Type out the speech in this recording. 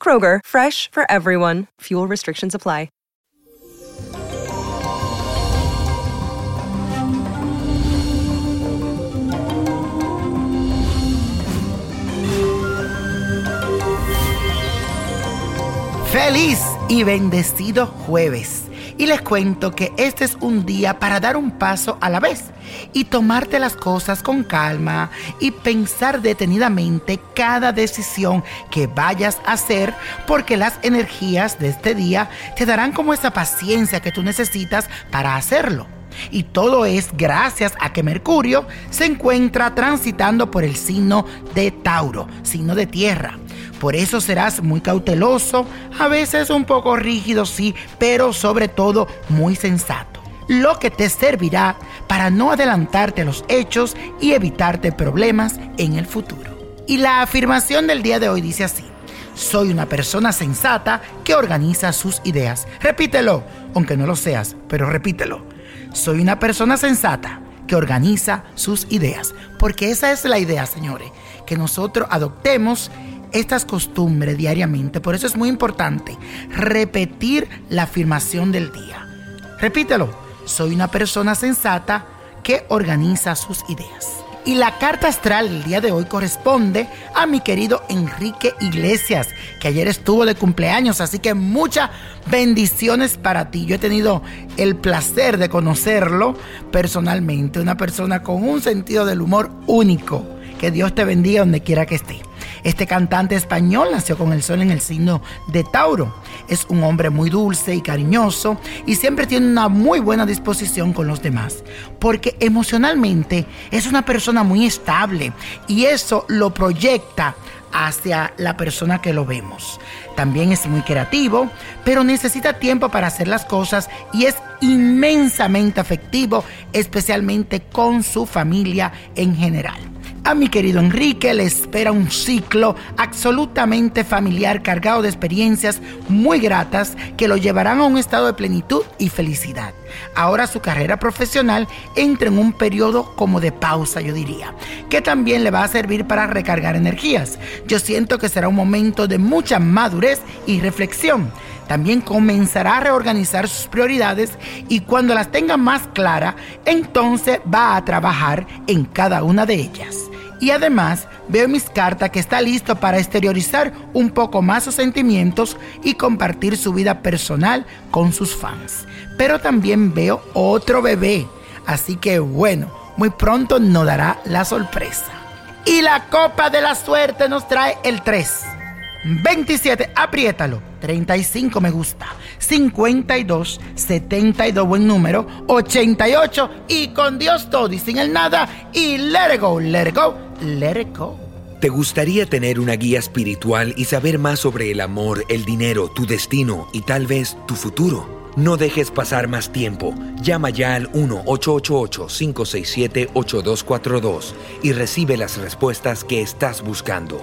Kroger, fresh for everyone. Fuel restrictions apply. Feliz y bendecido jueves. Y les cuento que este es un día para dar un paso a la vez y tomarte las cosas con calma y pensar detenidamente cada decisión que vayas a hacer porque las energías de este día te darán como esa paciencia que tú necesitas para hacerlo. Y todo es gracias a que Mercurio se encuentra transitando por el signo de Tauro, signo de tierra. Por eso serás muy cauteloso, a veces un poco rígido, sí, pero sobre todo muy sensato. Lo que te servirá para no adelantarte los hechos y evitarte problemas en el futuro. Y la afirmación del día de hoy dice así. Soy una persona sensata que organiza sus ideas. Repítelo, aunque no lo seas, pero repítelo. Soy una persona sensata que organiza sus ideas. Porque esa es la idea, señores, que nosotros adoptemos estas costumbres diariamente. Por eso es muy importante repetir la afirmación del día. Repítelo. Soy una persona sensata que organiza sus ideas. Y la carta astral del día de hoy corresponde a mi querido Enrique Iglesias, que ayer estuvo de cumpleaños, así que muchas bendiciones para ti. Yo he tenido el placer de conocerlo personalmente, una persona con un sentido del humor único. Que Dios te bendiga donde quiera que esté. Este cantante español nació con el sol en el signo de Tauro. Es un hombre muy dulce y cariñoso y siempre tiene una muy buena disposición con los demás, porque emocionalmente es una persona muy estable y eso lo proyecta hacia la persona que lo vemos. También es muy creativo, pero necesita tiempo para hacer las cosas y es inmensamente afectivo, especialmente con su familia en general. A mi querido Enrique le espera un ciclo absolutamente familiar cargado de experiencias muy gratas que lo llevarán a un estado de plenitud y felicidad. Ahora su carrera profesional entra en un periodo como de pausa, yo diría, que también le va a servir para recargar energías. Yo siento que será un momento de mucha madurez y reflexión. También comenzará a reorganizar sus prioridades y cuando las tenga más claras, entonces va a trabajar en cada una de ellas. Y además veo en mis cartas que está listo para exteriorizar un poco más sus sentimientos y compartir su vida personal con sus fans. Pero también veo otro bebé. Así que bueno, muy pronto nos dará la sorpresa. Y la copa de la suerte nos trae el 3. 27, apriétalo. 35 me gusta. 52, 72 buen número. 88 y con Dios todo y sin el nada. Y let go, let go, let go. ¿Te gustaría tener una guía espiritual y saber más sobre el amor, el dinero, tu destino y tal vez tu futuro? No dejes pasar más tiempo. Llama ya al 1-888-567-8242 y recibe las respuestas que estás buscando.